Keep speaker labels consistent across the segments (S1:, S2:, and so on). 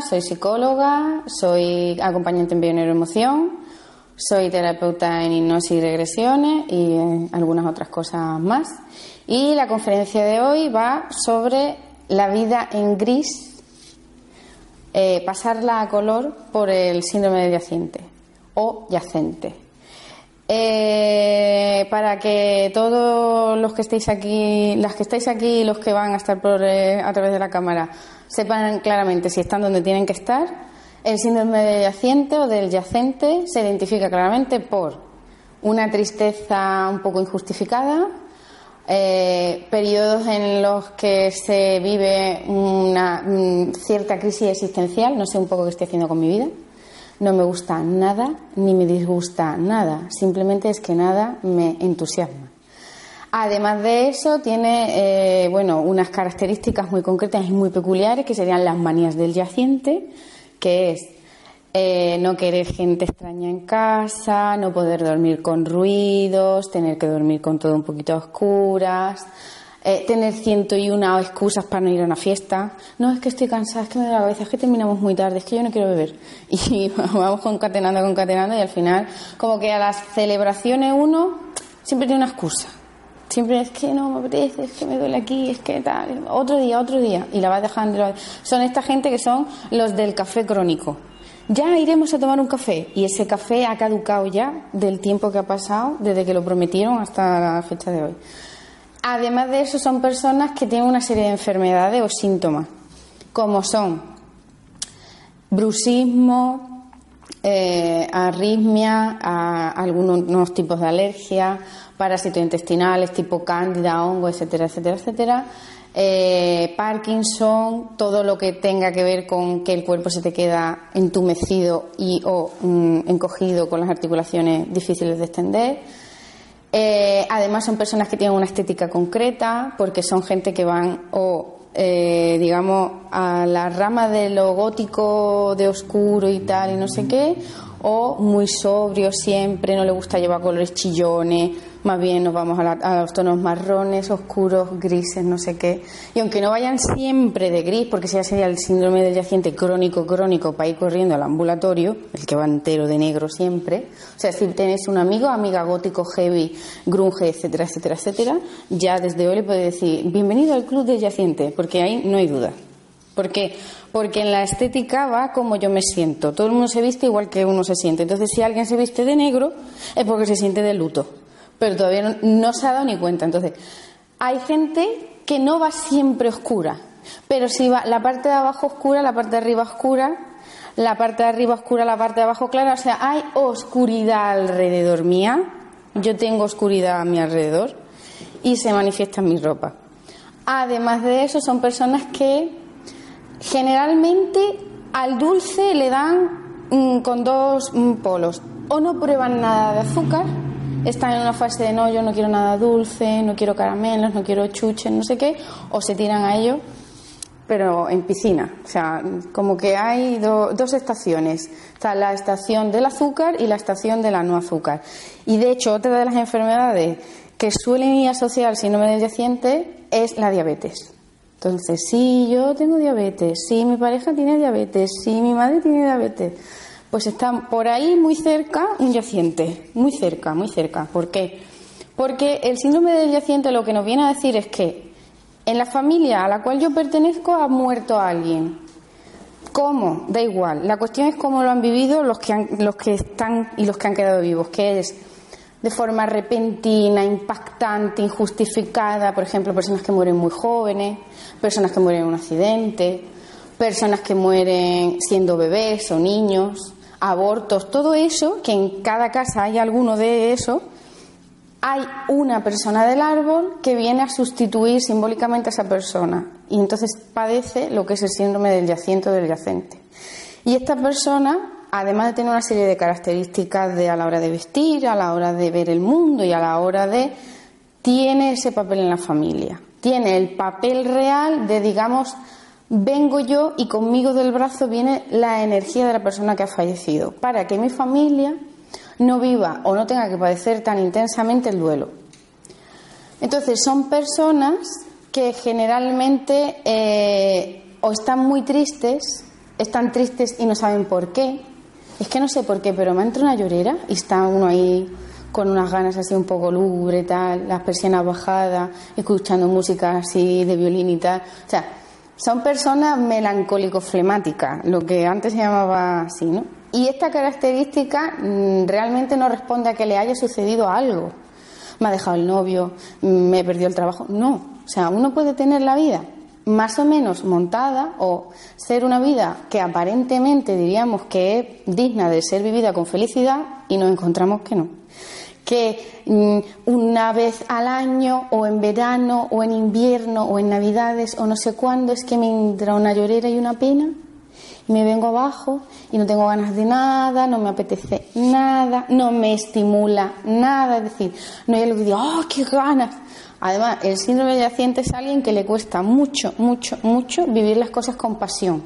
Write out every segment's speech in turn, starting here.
S1: Soy psicóloga, soy acompañante en bioneuroemoción, soy terapeuta en hipnosis y regresiones y en algunas otras cosas más. Y la conferencia de hoy va sobre la vida en gris, eh, pasarla a color por el síndrome de yaciente o yacente. Eh, para que todos los que estéis aquí, las que estáis aquí y los que van a estar por, eh, a través de la cámara, sepan claramente si están donde tienen que estar. El síndrome del yaciente o del yacente se identifica claramente por una tristeza un poco injustificada, eh, periodos en los que se vive una mm, cierta crisis existencial, no sé un poco qué estoy haciendo con mi vida, no me gusta nada ni me disgusta nada, simplemente es que nada me entusiasma. Además de eso, tiene eh, bueno, unas características muy concretas y muy peculiares que serían las manías del yaciente, que es eh, no querer gente extraña en casa, no poder dormir con ruidos, tener que dormir con todo un poquito a oscuras, eh, tener ciento y una excusas para no ir a una fiesta. No, es que estoy cansada, es que me da la cabeza, es que terminamos muy tarde, es que yo no quiero beber. Y vamos concatenando, concatenando y al final, como que a las celebraciones uno siempre tiene una excusa. Siempre es que no me apetece, es que me duele aquí, es que tal. Otro día, otro día. Y la vas dejando. Son esta gente que son los del café crónico. Ya iremos a tomar un café. Y ese café ha caducado ya del tiempo que ha pasado desde que lo prometieron hasta la fecha de hoy. Además de eso, son personas que tienen una serie de enfermedades o síntomas, como son bruxismo, eh, arritmia, algunos tipos de alergia, parásitos intestinales tipo cándida, hongo, etcétera, etcétera, etcétera. Eh, Parkinson, todo lo que tenga que ver con que el cuerpo se te queda entumecido y o mm, encogido con las articulaciones difíciles de extender. Eh, además son personas que tienen una estética concreta porque son gente que van o eh, digamos a la rama de lo gótico de oscuro y tal y no sé qué o muy sobrio siempre, no le gusta llevar colores chillones, más bien nos vamos a, los tonos marrones, oscuros, grises, no sé qué. Y aunque no vayan siempre de gris, porque ya sería el síndrome del yaciente crónico, crónico, para ir corriendo al ambulatorio, el que va entero de negro siempre. O sea, si tenés un amigo, amiga gótico, heavy, grunge, etcétera, etcétera, etcétera, ya desde hoy le puede decir, bienvenido al club del yaciente, porque ahí no hay duda. ¿Por qué? Porque en la estética va como yo me siento. Todo el mundo se viste igual que uno se siente. Entonces, si alguien se viste de negro, es porque se siente de luto. Pero todavía no, se ha dado ni cuenta. Entonces, hay gente que no va siempre oscura. Pero si va la parte de abajo oscura, la parte de arriba oscura, la parte de arriba oscura, la parte de abajo clara. O sea, hay oscuridad alrededor mía. Yo tengo oscuridad a mi alrededor y se manifiesta en mi ropa. Además de eso, son personas que Generalmente al dulce le dan mm, con dos mm, polos. O no prueban nada de azúcar, están en una fase de no, yo no quiero nada dulce, no quiero caramelos, no quiero chuches, no sé qué, o se tiran a ello, pero en piscina. O sea, como que hay dos estaciones. Está la estación del azúcar y la estación de la no azúcar. Y de hecho, otra de las enfermedades que suelen ir asociadas al síndrome del yaciente es la diabetes. Entonces, sí, yo tengo diabetes, sí, mi pareja tiene diabetes, sí, mi madre tiene diabetes. pues está por ahí muy cerca un yaciente, muy cerca, muy cerca. ¿Por qué? Porque el síndrome del yaciente lo que nos viene a decir es que en la familia a la cual yo pertenezco ha muerto alguien. ¿Cómo? Da igual. La cuestión es cómo lo han vivido los que, los que están y los que han quedado vivos, que es de forma repentina, impactante, injustificada, por ejemplo, personas que mueren muy jóvenes, personas que mueren en un accidente, personas que mueren siendo bebés o niños, abortos, todo eso, que en cada casa hay alguno de eso, hay una persona del árbol que viene a sustituir simbólicamente a esa persona y entonces padece lo que es el síndrome del yaciente del yacente. Y esta persona, además de tener una serie de características de a la hora de vestir, a la hora de ver el mundo y a la hora de tiene ese papel en la familia. Tiene el papel real de digamos vengo yo y conmigo del brazo viene la energía de la persona que ha fallecido, para que mi familia no viva o no tenga que padecer tan intensamente el duelo. Entonces, son personas que generalmente eh, o están muy tristes, están tristes y no saben por qué. Es que no sé por qué, pero me entra una llorera y está uno ahí con unas ganas así un poco lúgubre, tal, las persianas bajadas, escuchando música así de violín y tal. O sea, son personas melancólico-flemáticas, lo que antes se llamaba así, ¿no? Y esta característica mm, realmente no responde a que le haya sucedido algo. Me ha dejado el novio, me perdió el trabajo. No, o sea, uno puede tener la vida más o menos montada o ser una vida que aparentemente diríamos que es digna de ser vivida con felicidad y nos encontramos que no que mm, una vez al año o en verano o en invierno o en navidades o no sé cuándo es que me entra una llorera y una pena y me vengo abajo y no tengo ganas de nada, no me apetece nada, no me estimula nada, es decir, no hay algo que ¡oh, qué ganas! Además, el síndrome de yaciente es alguien que le cuesta mucho, mucho, mucho vivir las cosas con pasión.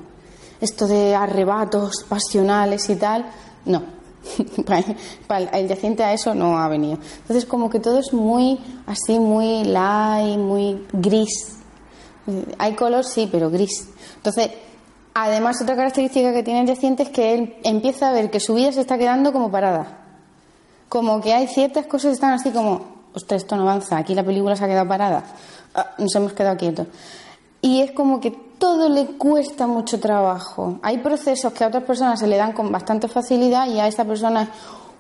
S1: Esto de arrebatos pasionales y tal, no, el yaciente a eso no ha venido. Entonces, como que todo es muy así, muy light, muy gris. Hay color, sí, pero gris. Entonces, además, otra característica que tiene el yaciente es que él empieza a ver que su vida se está quedando como parada. Como que hay ciertas cosas que están así como, ostras, esto no avanza, aquí la película se ha quedado parada, ah, nos hemos quedado quietos. Y es como que todo le cuesta mucho trabajo. Hay procesos que a otras personas se le dan con bastante facilidad y a esta persona es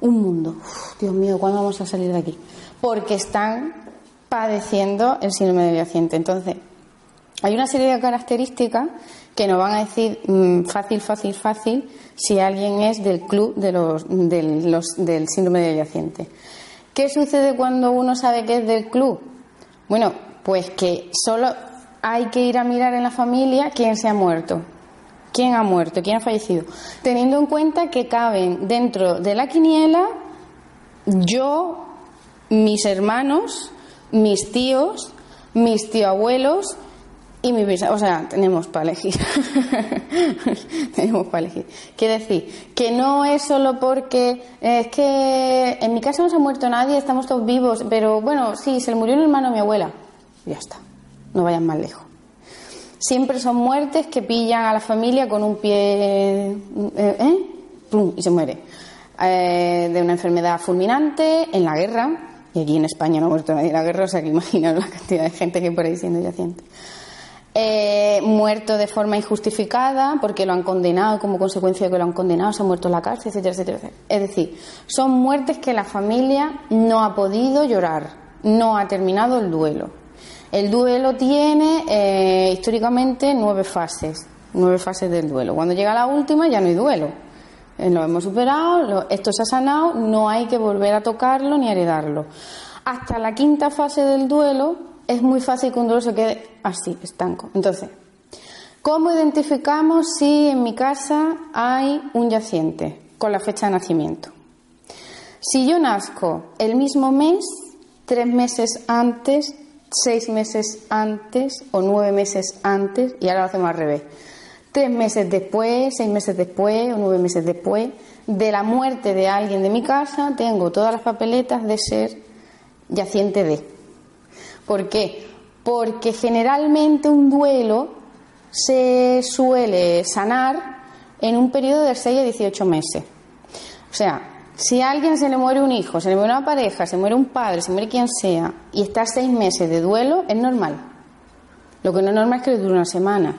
S1: un mundo. Dios mío, ¿cuándo vamos a salir de aquí? Porque están padeciendo el síndrome del yaciente. Entonces, hay una serie de características que nos van a decir mm, fácil, fácil, fácil si alguien es del club de los, del síndrome del yaciente. ¿Qué sucede cuando uno sabe que es del club? Bueno, pues que solo hay que ir a mirar en la familia quién se ha muerto, quién ha muerto, quién ha fallecido, teniendo en cuenta que caben dentro de la quiniela yo, mis hermanos, mis tíos, mis tío-abuelos y mi O sea, tenemos para elegir. tenemos para elegir. Quiere decir que no es solo porque es que en mi casa no se ha muerto nadie, estamos todos vivos, pero bueno, sí, se le murió un hermano a mi abuela. Ya está no vayan más lejos. Siempre son muertes que pillan a la familia con un pie eh, ¿eh? y se muere. Eh, de una enfermedad fulminante en la guerra, y aquí en España no ha muerto nadie en la guerra, o sea que imaginaos la cantidad de gente que por ahí siendo yaciente. muerto de forma injustificada porque lo han condenado como consecuencia de que lo han condenado, se ha muerto en la cárcel, etcétera, etcétera, etcétera. Es decir, son muertes que la familia no ha podido llorar, no ha terminado el duelo. El duelo tiene eh, históricamente nueve fases, nueve fases del duelo. Cuando llega la última ya no hay duelo. Eh, lo hemos superado, esto se ha sanado, no hay que volver a tocarlo ni heredarlo. Hasta la quinta fase del duelo es muy fácil que un duelo se quede así, estanco. Entonces, ¿cómo identificamos si en mi casa hay un yaciente con la fecha de nacimiento? Si yo nazco el mismo mes, tres meses antes seis meses antes o nueve meses antes, y ahora lo hacemos al revés. Tres meses después, seis meses después o nueve meses después de la muerte de alguien de mi casa, tengo todas las papeletas de ser yaciente de. ¿Por qué? Porque generalmente un duelo se suele sanar en un periodo de 6 a 18 meses. O sea, si a alguien se le muere un hijo, se le muere una pareja, se muere un padre, se muere quien sea, y está seis meses de duelo, es normal. Lo que no es normal es que le dure una semana.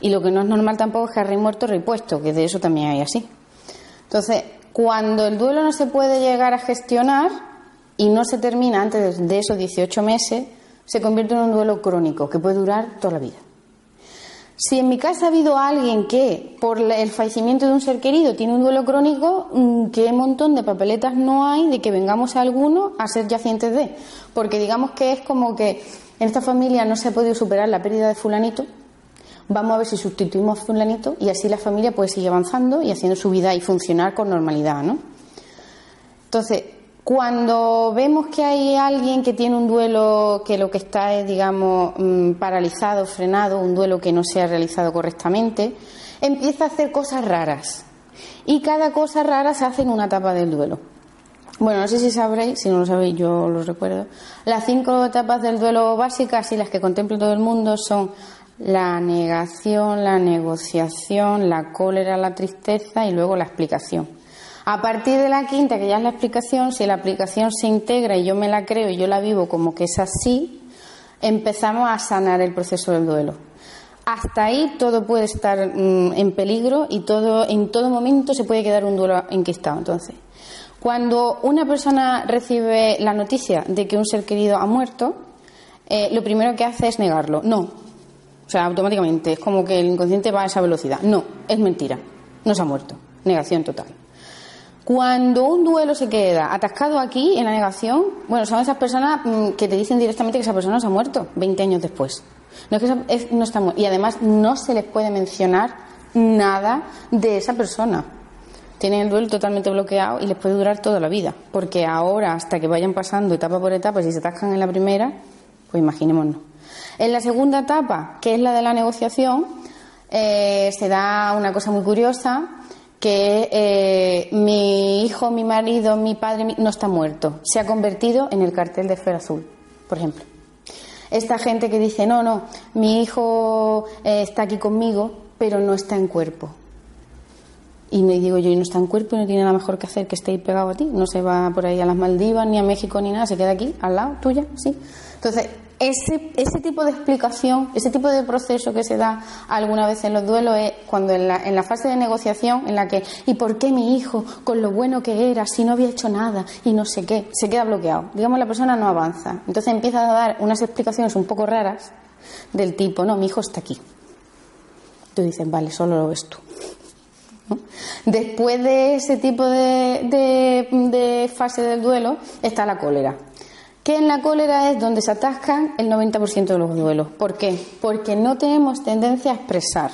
S1: Y lo que no es normal tampoco es que rey muerto, rey puesto, que de eso también hay así. Entonces, cuando el duelo no se puede llegar a gestionar y no se termina antes de esos 18 meses, se convierte en un duelo crónico que puede durar toda la vida. Si en mi casa ha habido alguien que, por el fallecimiento de un ser querido, tiene un duelo crónico, mm, ¿qué montón de papeletas no hay de que vengamos a alguno a ser yacientes de? Porque digamos que es como que en esta familia no se ha podido superar la pérdida de fulanito, vamos a ver si sustituimos a fulanito y así la familia puede seguir avanzando y haciendo su vida y funcionar con normalidad, ¿no? Entonces, cuando vemos que hay alguien que tiene un duelo que lo que está es, digamos, mm, paralizado, frenado, un duelo que no se ha realizado correctamente, empieza a hacer cosas raras. Y cada cosa rara se hace en una etapa del duelo. Bueno, no sé si sabréis, si no lo sabéis yo lo recuerdo. Las cinco etapas del duelo básicas y las que contempla todo el mundo son la negación, la negociación, la cólera, la tristeza y luego la explicación. A partir de la quinta, que ya es la explicación, si la aplicación se integra y yo me la creo y yo la vivo como que es así, empezamos a sanar el proceso del duelo. Hasta ahí todo puede estar mm, en peligro y todo, en todo momento se puede quedar un duelo enquistado. Entonces, cuando una persona recibe la noticia de que un ser querido ha muerto, eh, lo primero que hace es negarlo. No. O sea, automáticamente. Es como que el inconsciente va a esa velocidad. No, es mentira. No se ha muerto. Negación total. Cuando un duelo se queda atascado aquí, en la negación, bueno, son esas personas mm, que te dicen directamente que esa persona se ha muerto 20 años después. No es que no está Y además no se les puede mencionar nada de esa persona. Tienen el duelo totalmente bloqueado y les puede durar toda la vida. Porque ahora, hasta que vayan pasando etapa por etapa, si se atascan en la primera, pues imaginémonos. En la segunda etapa, que es la de la negociación, eh, se da una cosa muy curiosa que eh, mi hijo, mi marido, mi padre no está muerto, se ha convertido en el cartel de Fer Azul, por ejemplo. Esta gente que dice, no, no, mi hijo eh, está aquí conmigo, pero no está en cuerpo. Y me digo yo, y no está en cuerpo y no tiene nada mejor que hacer que esté ahí pegado a ti. No se va por ahí a las Maldivas, ni a México, ni nada, se queda aquí, al lado tuya, sí. Entonces, ese, ese tipo de explicación, ese tipo de proceso que se da alguna vez en los duelos es cuando en la, en la fase de negociación, en la que, ¿y por qué mi hijo, con lo bueno que era, si no había hecho nada y no sé qué? Se queda bloqueado. Digamos, la persona no avanza. Entonces empieza a dar unas explicaciones un poco raras del tipo, no, mi hijo está aquí. Tú dices, vale, solo lo ves tú. Después de ese tipo de, de, de fase del duelo está la cólera que en la cólera es donde se atascan el 90% de los duelos. ¿Por qué? Porque no tenemos tendencia a expresar.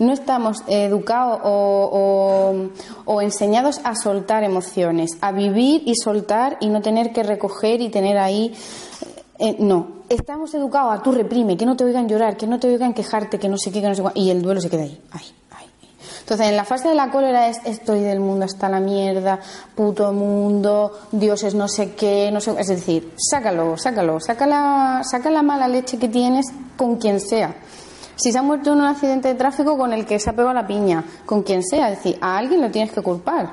S1: No estamos educados o, enseñados a soltar emociones, a vivir y soltar y no tener que recoger y tener ahí. Eh, no, estamos educados a tú reprime, que no te oigan llorar, que no te oigan quejarte, que no sé qué, que no sé cuál, y el duelo se queda ahí. ahí. Entonces, en la fase de la cólera es estoy del mundo hasta la mierda, puto mundo, dioses no sé qué, no sé, es decir, sácalo, sácalo, saca la, saca la mala leche que tienes con quien sea. Si se ha muerto en un accidente de tráfico con el que se ha pegado la piña, con quien sea, es decir, a alguien lo tienes que culpar.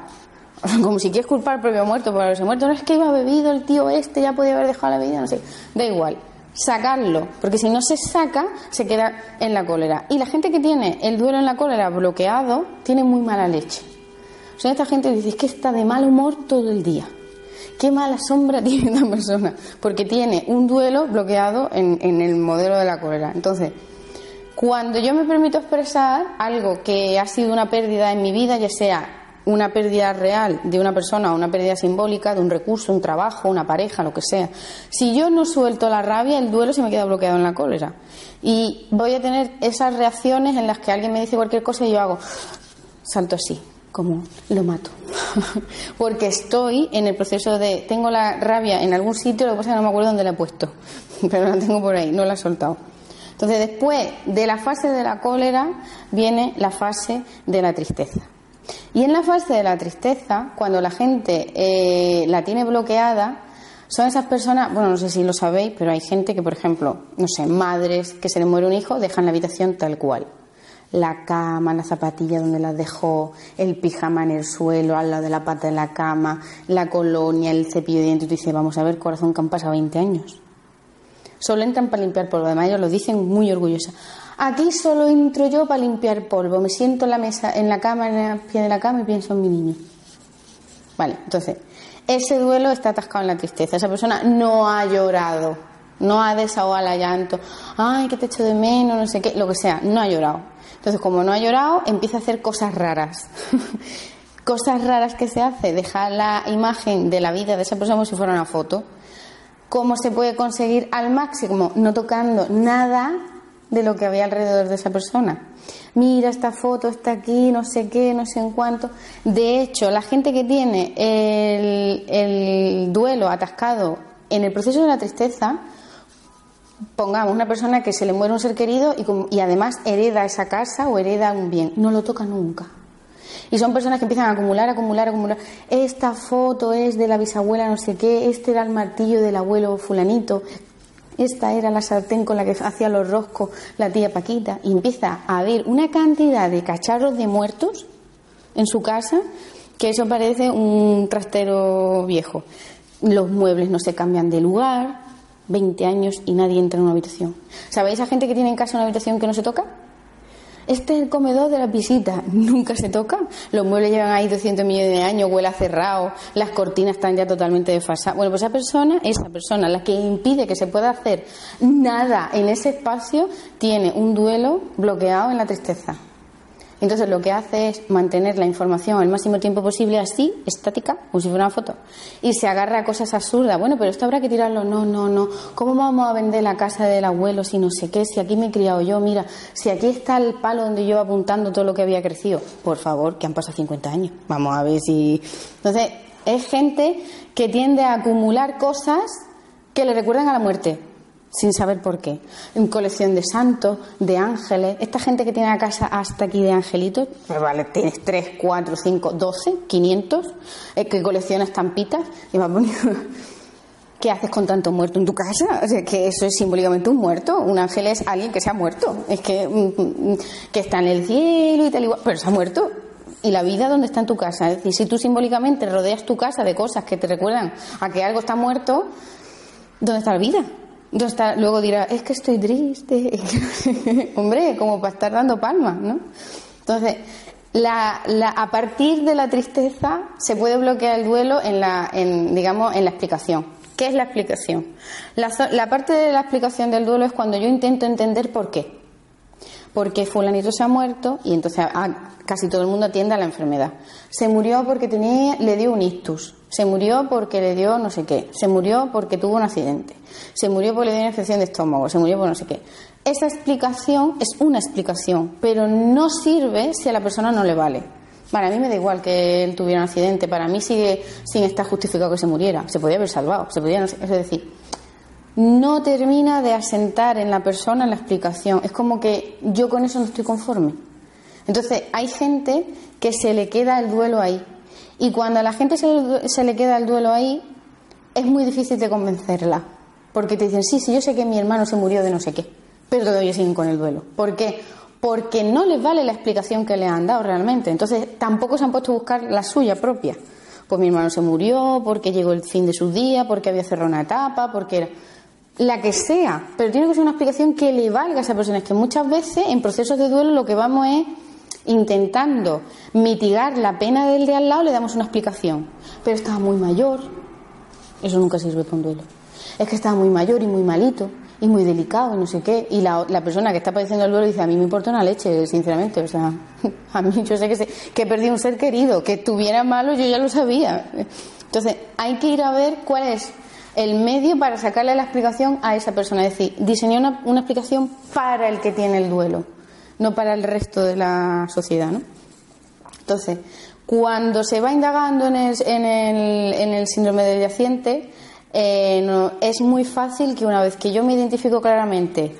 S1: Como si quieres culpar al propio muerto por haberse muerto. No es que iba bebido el tío este, ya podía haber dejado la vida, no sé. Da igual sacarlo, porque si no se saca, se queda en la cólera. Y la gente que tiene el duelo en la cólera bloqueado, tiene muy mala leche. O sea, esta gente dice, que está de mal humor todo el día. Qué mala sombra tiene esta persona, porque tiene un duelo bloqueado en, en el modelo de la cólera. Entonces, cuando yo me permito expresar algo que ha sido una pérdida en mi vida, ya sea una pérdida real de una persona o una pérdida simbólica de un recurso, un trabajo, una pareja, lo que sea. Si yo no suelto la rabia, el duelo se me queda bloqueado en la cólera. Y voy a tener esas reacciones en las que alguien me dice cualquier cosa y yo hago salto así, como lo mato. Porque estoy en el proceso de tengo la rabia en algún sitio, lo que pasa es que no me acuerdo dónde la he puesto, pero la tengo por ahí, no la he soltado. Entonces, después de la fase de la cólera viene la fase de la tristeza. Y en la fase de la tristeza, cuando la gente eh, la tiene bloqueada, son esas personas, bueno, no sé si lo sabéis, pero hay gente que, por ejemplo, no sé, madres que se le muere un hijo, dejan la habitación tal cual. la cama, la zapatilla donde las dejó, el pijama en el suelo, al lado de la pata de la cama, la colonia, el cepillo de dientes. Y tú dices, vamos a ver, corazón, que han pasado 20 años. Solo entran para limpiar polvo. Además, ellos lo dicen muy orgullosa. Aquí solo entro yo para limpiar polvo. Me siento en la mesa, en la cama, en el pie de la cama y pienso en mi niño. Vale, entonces, ese duelo está atascado en la tristeza. Esa persona no ha llorado, no ha desahogado el llanto. Ay, que te echo de menos, no sé qué, lo que sea, no ha llorado. Entonces, como no ha llorado, empieza a hacer cosas raras. cosas raras que se hace, dejar la imagen de la vida de esa persona como si fuera una foto. ¿Cómo se puede conseguir al máximo? No tocando nada de lo que había alrededor de esa persona. Mira, esta foto está aquí, no sé qué, no sé en cuánto. De hecho, la gente que tiene el, el duelo atascado en el proceso de la tristeza, pongamos una persona que se le muere un ser querido y, y, además hereda esa casa o hereda un bien, no lo toca nunca. Y son personas que empiezan a acumular, acumular, acumular. Esta foto es de la bisabuela no sé qué, este era el martillo del abuelo fulanito, esta era la sartén con la que hacía los roscos la tía Paquita. Y empieza a haber una cantidad de cacharros de muertos en su casa que eso parece un trastero viejo. Los muebles no se cambian de lugar, 20 años y nadie entra en una habitación. ¿Sabéis a gente que tiene en casa una habitación que no se toca? Este comedor de la visita, nunca se toca. Los muebles llevan ahí 200 millones de años, huele a cerrado, las cortinas están ya totalmente desfasadas. Bueno, pues esa persona, esa persona, la que impide que se pueda hacer nada en ese espacio, tiene un duelo bloqueado en la tristeza. Entonces lo que hace es mantener la información el máximo tiempo posible así, estática, como si fuera una foto. Y se agarra a cosas absurdas. Bueno, pero esto habrá que tirarlo. No, no, no. ¿Cómo vamos a vender la casa del abuelo si no sé qué? Si aquí me he criado yo, mira, si aquí está el palo donde yo apuntando todo lo que había crecido. Por favor, que han pasado 50 años. Vamos a ver si. Entonces, es gente que tiende a acumular cosas que le recuerdan a la muerte sin saber por qué. En colección de santos, de ángeles. Esta gente que tiene la casa hasta aquí de angelitos, pues vale, tienes 3, 4, 5, 12, 500, que colecciona estampitas y va poniendo. ¿Qué haces con tanto muerto en tu casa? O sea, que eso es simbólicamente un muerto. Un ángel es alguien que se ha muerto. Es que, mm, mm, que está en el cielo y tal igual, pero se ha muerto. ¿Y la vida dónde está en tu casa? Es decir, si tú simbólicamente rodeas tu casa de cosas que te recuerdan a que algo está muerto, ¿dónde está la vida? Luego dirá, es que estoy triste. Hombre, como para estar dando palmas, ¿no? Entonces, la, a partir de la tristeza se puede bloquear el duelo en la, en, digamos, en la explicación. ¿Qué es la explicación? La, la parte de la explicación del duelo es cuando yo intento entender por qué. Porque fulanito se ha muerto y entonces casi todo el mundo atiende a la enfermedad. Se murió porque tenía, le dio un ictus. Se murió porque le dio no sé qué. Se murió porque tuvo un accidente. Se murió porque le dio una infección de estómago. Se murió por no sé qué. Esa explicación es una explicación, pero no sirve si a la persona no le vale. Para mí me da igual que él tuviera un accidente. Para mí sigue sin estar justificado que se muriera. Se podía haber salvado. Se podía, es decir, no termina de asentar en la persona la explicación. Es como que yo con eso no estoy conforme. Entonces, hay gente que se le queda el duelo ahí. Y cuando a la gente se, le queda el duelo ahí, es muy difícil de convencerla. Porque te dicen, sí, sí, yo sé que mi hermano se murió de no sé qué, pero todavía siguen con el duelo. ¿Por qué? Porque no les vale la explicación que le han dado realmente. Entonces tampoco se han puesto a buscar la suya propia. Pues mi hermano se murió, porque llegó el fin de su día, porque había cerrado una etapa, porque era la que sea, pero tiene que ser una explicación que le valga a esa persona. Es que muchas veces en procesos de duelo lo que vamos es intentando mitigar la pena del de al lado, le damos una explicación. Pero estaba muy mayor, eso nunca sirve para un duelo. Es que estaba muy mayor y muy malito y muy delicado y no sé qué. Y la, persona que está padeciendo el duelo dice, a mí me importa una leche, sinceramente. O sea, a mí yo sé que, sé que perdí un ser querido, que estuviera malo yo ya lo sabía. Entonces, hay que ir a ver cuál es el medio para sacarle la explicación a esa persona. Es decir, diseñar una, una explicación para el que tiene el duelo no para el resto de la sociedad. ¿no? Entonces, cuando se va indagando en el, en el, en el síndrome del yaciente, eh, es muy fácil que una vez que yo me identifico claramente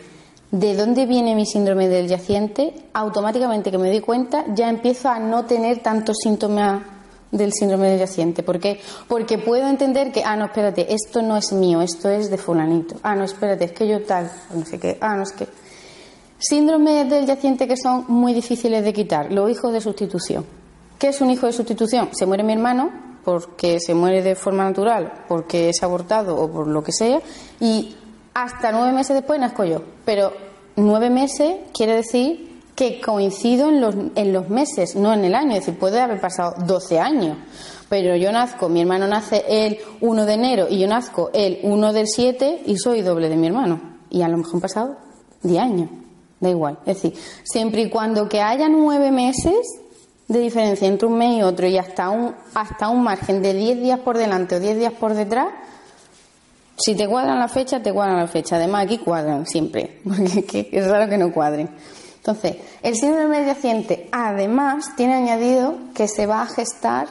S1: de dónde viene mi síndrome del yaciente, automáticamente que me doy cuenta ya empiezo a no tener tantos síntomas del síndrome del yaciente. ¿Por qué? Porque puedo entender que, ah, no, espérate, esto no es mío, esto es de fulanito. Ah, no, espérate, es que yo tal, no sé qué. Ah, no, es que Síndromes del yaciente que son muy difíciles de quitar, los hijos de sustitución. ¿Qué es un hijo de sustitución? Se muere mi hermano porque se muere de forma natural, porque es abortado o por lo que sea, y hasta nueve meses después nazco yo. Pero nueve meses quiere decir que coincido en los, meses, no en el año. Es decir, puede haber pasado 12 años. Pero yo nazco, mi hermano nace el 1 de enero y yo nazco el 1 del 7 y soy doble de mi hermano. Y a lo mejor han pasado 10 años da igual. Es decir, siempre y cuando que haya nueve meses de diferencia entre un mes y otro y hasta un, hasta un margen de diez días por delante o diez días por detrás, si te cuadran la fecha, te cuadran la fecha. Además, aquí cuadran siempre, porque es raro que no cuadren. Entonces, el síndrome yaciente, además, tiene añadido que se va a gestar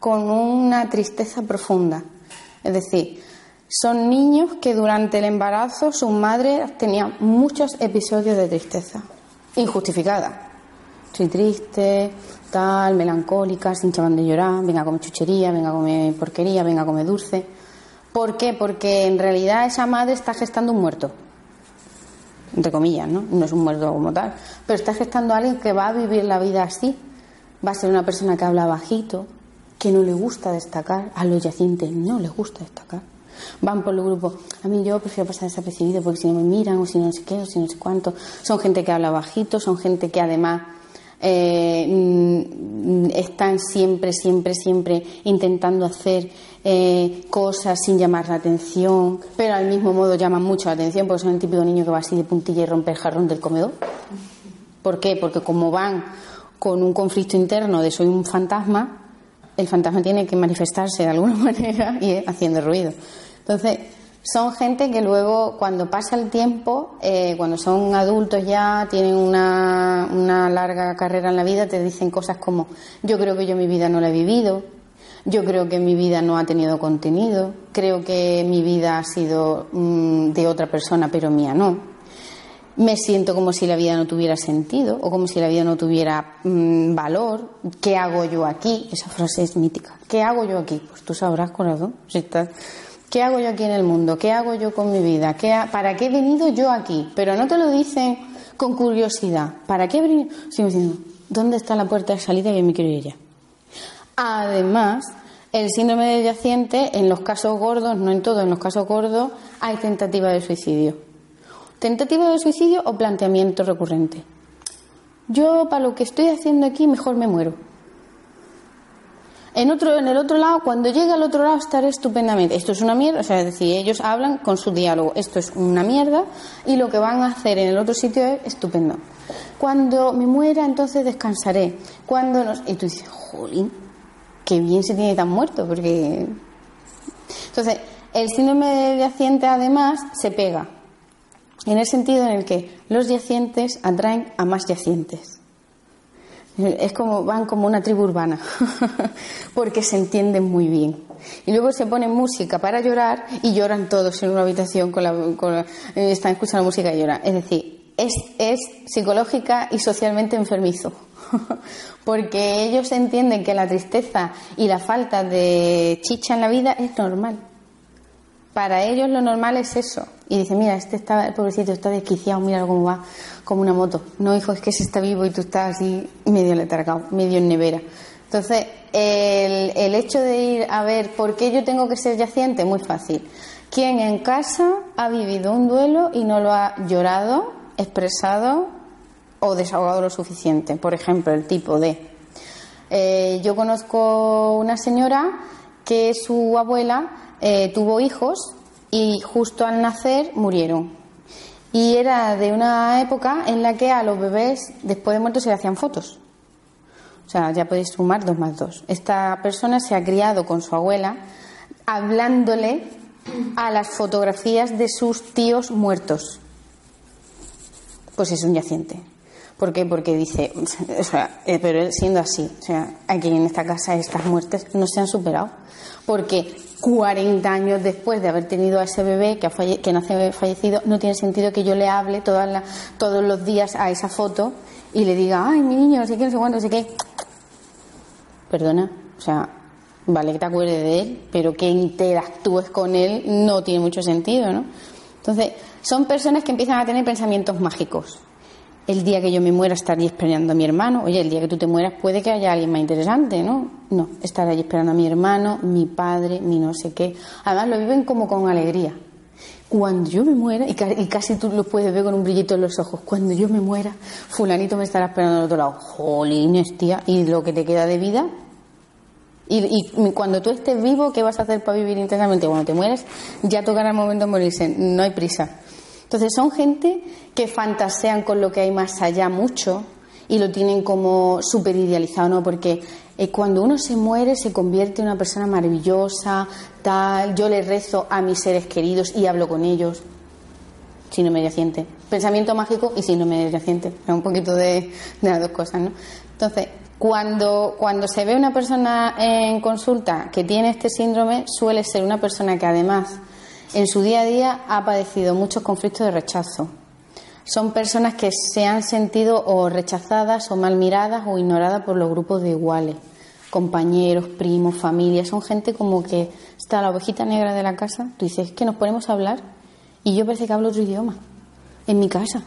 S1: con una tristeza profunda. Es decir, son niños que durante el embarazo sus madres tenían muchos episodios de tristeza, injustificada. Estoy triste, tal, melancólica, sin hinchaban de llorar, venga a comer chuchería, venga a comer porquería, venga a comer dulce. ¿Por qué? Porque en realidad esa madre está gestando un muerto. Entre comillas, ¿no? No es un muerto como tal. Pero está gestando a alguien que va a vivir la vida así. Va a ser una persona que habla bajito, que no le gusta destacar. A los yacientes no les gusta destacar van por los grupos. A mí yo prefiero pasar desapercibido porque si no me miran o si no sé qué o si no sé cuánto. Son gente que habla bajito, son gente que además eh, mm, están siempre, siempre, siempre intentando hacer eh, cosas sin llamar la atención, pero al mismo modo llaman mucho la atención porque son el típico niño que va así de puntilla y rompe el jarrón del comedor. ¿Por qué? Porque como van con un conflicto interno de soy un fantasma, el fantasma tiene que manifestarse de alguna manera y haciendo ruido. Entonces, son gente que luego, cuando pasa el tiempo, eh, cuando son adultos ya, tienen una, larga carrera en la vida, te dicen cosas como, yo creo que yo mi vida no la he vivido, yo creo que mi vida no ha tenido contenido, creo que mi vida ha sido mm, de otra persona, pero mía no. Me siento como si la vida no tuviera sentido o como si la vida no tuviera mm, valor. ¿Qué hago yo aquí? Esa frase es mítica. ¿Qué hago yo aquí? Pues tú sabrás, corazón. Si estás ¿Qué hago yo aquí en el mundo? ¿Qué hago yo con mi vida? ¿Para qué he venido yo aquí? Pero no te lo dicen con curiosidad. ¿Para qué he venido? Diciendo, ¿dónde está la puerta de salida que me quiero ir ya? Además, el síndrome del yaciente, en los casos gordos, no en todos, en los casos gordos, hay tentativa de suicidio. Tentativa de suicidio o planteamiento recurrente. Yo, para lo que estoy haciendo aquí, mejor me muero. En, otro, en el otro lado, cuando llegue al otro lado, estaré estupendamente. Esto es una mierda, o sea, es decir, ellos hablan con su diálogo. Esto es una mierda y lo que van a hacer en el otro sitio es estupendo. Cuando me muera, entonces descansaré. Cuando nos... Y tú dices, jolín, qué bien se tiene tan muerto, porque. Entonces, el síndrome de yaciente, además, se pega. En el sentido en el que los yacientes atraen a más yacientes. Es como, van como una tribu urbana, porque se entienden muy bien. Y luego se pone música para llorar y lloran todos en una habitación con la, eh, están escuchando música y lloran. Es decir, es, es psicológica y socialmente enfermizo, porque ellos entienden que la tristeza y la falta de chicha en la vida es normal. Para ellos lo normal es eso. Y dice, mira, este está, el pobrecito está desquiciado, mira cómo va como una moto. No, hijo, es que se está vivo y tú estás así medio letargado, medio en nevera. Entonces, el, el hecho de ir a ver por qué yo tengo que ser yaciente, muy fácil. ¿Quién en casa ha vivido un duelo y no lo ha llorado, expresado o desahogado lo suficiente? Por ejemplo, el tipo de. Eh, yo conozco una señora que su abuela eh, tuvo hijos y justo al nacer murieron y era de una época en la que a los bebés después de muertos se le hacían fotos. O sea, ya podéis sumar dos más dos. Esta persona se ha criado con su abuela hablándole a las fotografías de sus tíos muertos. Pues es un yaciente. ¿Por qué? Porque dice, o sea, eh, pero siendo así, o sea, aquí en esta casa estas muertes no se han superado. Porque 40 años después de haber tenido a ese bebé que, ha que nace fallecido, no tiene sentido que yo le hable todas todos los días a esa foto y le diga, ay, mi niño, no sé qué, no sé cuánto, no sé qué. Perdona, o sea, vale que te acuerdes de él, pero que interactúes con él no tiene mucho sentido, ¿no? Entonces, son personas que empiezan a tener pensamientos mágicos. El día que yo me muera estaría esperando a mi hermano. Oye, el día que tú te mueras puede que haya alguien más interesante, ¿no? No, estaré allí esperando a mi hermano, mi padre, mi no sé qué. Además lo viven como con alegría. Cuando yo me muera, y, casi tú lo puedes ver con un brillito en los ojos, cuando yo me muera, fulanito me estará esperando al otro lado. Jolines, tía, y lo que te queda de vida. Y, y cuando tú estés vivo, ¿qué vas a hacer para vivir intensamente? Cuando te mueres, ya tocará el momento de morirse, no hay prisa. Entonces son gente que fantasean con lo que hay más allá mucho y lo tienen como súper idealizado, ¿no? Porque eh, cuando uno se muere se convierte en una persona maravillosa, tal. Yo le rezo a mis seres queridos y hablo con ellos. Síndrome yaciente. Pensamiento mágico y síndrome yaciente. Un poquito de, de las dos cosas, ¿no? Entonces, cuando, cuando se ve una persona en consulta que tiene este síndrome, suele ser una persona que además en su día a día ha padecido muchos conflictos de rechazo. Son personas que se han sentido o rechazadas o mal miradas o ignoradas por los grupos de iguales, compañeros, primos, familia. Son gente como que está la ovejita negra de la casa. Tú dices, que nos ponemos a hablar y yo parece que hablo otro idioma en mi casa.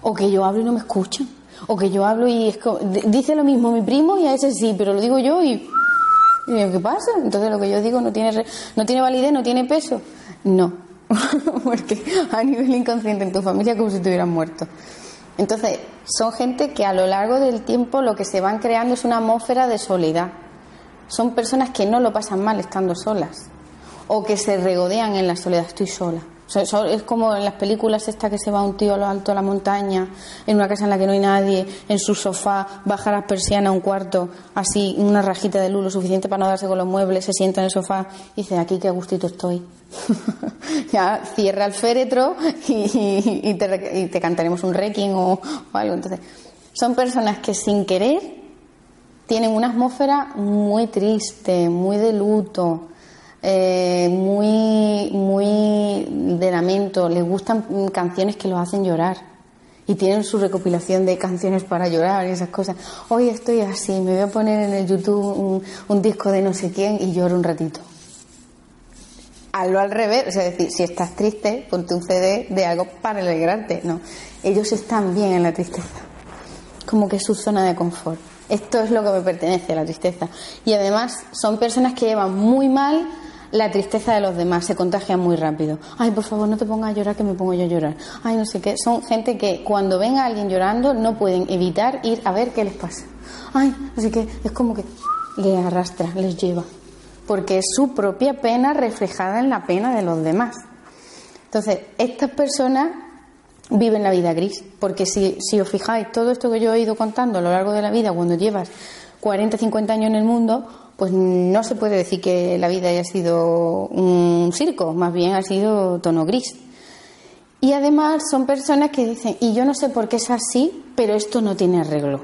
S1: O que yo hablo y no me escuchan. O que yo hablo y es dice lo mismo mi primo y a ese sí, pero lo digo yo y... ¿Qué pasa? Entonces lo que yo digo no tiene, no tiene validez, no tiene peso. No, porque a nivel inconsciente en tu familia como si te hubieran muerto. Entonces, son gente que a lo largo del tiempo lo que se van creando es una atmósfera de soledad. Son personas que no lo pasan mal estando solas o que se regodean en la soledad. Estoy sola, es como en las películas esta que se va un tío a lo alto de la montaña, en una casa en la que no hay nadie, en su sofá, baja las persianas a un cuarto, así, una rajita de luz lo suficiente para no darse con los muebles, se sienta en el sofá y dice, aquí qué gustito estoy. ya cierra el féretro y, te, cantaremos un requiem o, o algo. Entonces, son personas que sin querer tienen una atmósfera muy triste, muy de luto, eh, muy, muy de lamento, les gustan canciones que los hacen llorar y tienen su recopilación de canciones para llorar y esas cosas. Hoy estoy así, me voy a poner en el YouTube un, disco de no sé quién y lloro un ratito. Hazlo al revés, es decir, si estás triste, ponte un CD de algo para alegrarte. No, ellos están bien en la tristeza, como que es su zona de confort. Esto es lo que me pertenece, la tristeza. Y además son personas que llevan muy mal la tristeza de los demás, se contagia muy rápido. Ay, por favor, no te pongas a llorar que me pongo yo a llorar. Ay, no sé qué. Son gente que cuando ven a alguien llorando no pueden evitar ir a ver qué les pasa. Ay, así que es como que les arrastra, les lleva. Porque es su propia pena reflejada en la pena de los demás. Entonces, estas personas viven la vida gris. Porque si, si os fijáis, todo esto que yo he ido contando a lo largo de la vida, cuando llevas 40, 50 años en el mundo, pues no se puede decir que la vida haya sido un circo, más bien ha sido tono gris. Y además son personas que dicen, y yo no sé por qué es así, pero esto no tiene arreglo.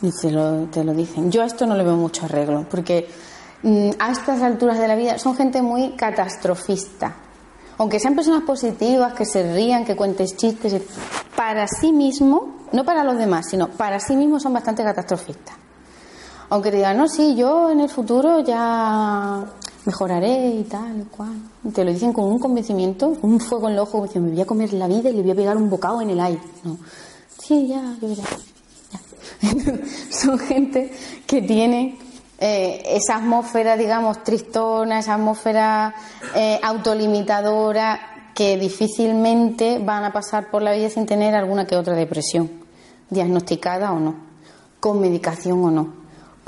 S1: Y te lo, te lo dicen. Yo a esto no le veo mucho arreglo, porque mm, a estas alturas de la vida son gente muy catastrofista. Aunque sean personas positivas, que se rían, que cuenten chistes, para sí mismo, no para los demás, sino para sí mismos son bastante catastrofistas. Aunque te digan, no, sí, yo en el futuro ya mejoraré y tal y cual. Te lo dicen con un convencimiento, un fuego en el ojo, me voy a comer la vida y le voy a pegar un bocado en el aire. No. Sí, ya, yo ya. Son gente que tiene eh, esa atmósfera, digamos, tristona, esa atmósfera eh, autolimitadora que difícilmente van a pasar por la vida sin tener alguna que otra depresión, diagnosticada o no, con medicación o no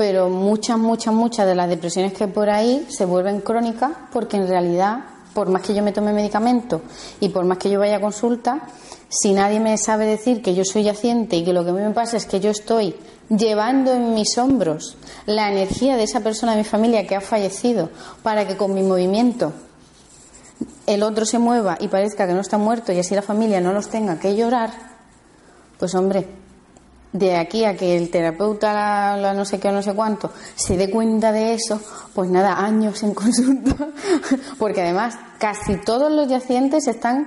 S1: pero muchas, muchas, muchas de las depresiones que hay por ahí se vuelven crónicas porque en realidad, por más que yo me tome medicamento y por más que yo vaya a consulta, si nadie me sabe decir que yo soy yaciente y que lo que a mí me pasa es que yo estoy llevando en mis hombros la energía de esa persona de mi familia que ha fallecido para que con mi movimiento el otro se mueva y parezca que no está muerto y así la familia no los tenga que llorar, pues hombre, de aquí a que el terapeuta, la, no sé qué o no sé cuánto, se dé cuenta de eso, pues nada, años en consulta, porque además casi todos los yacientes están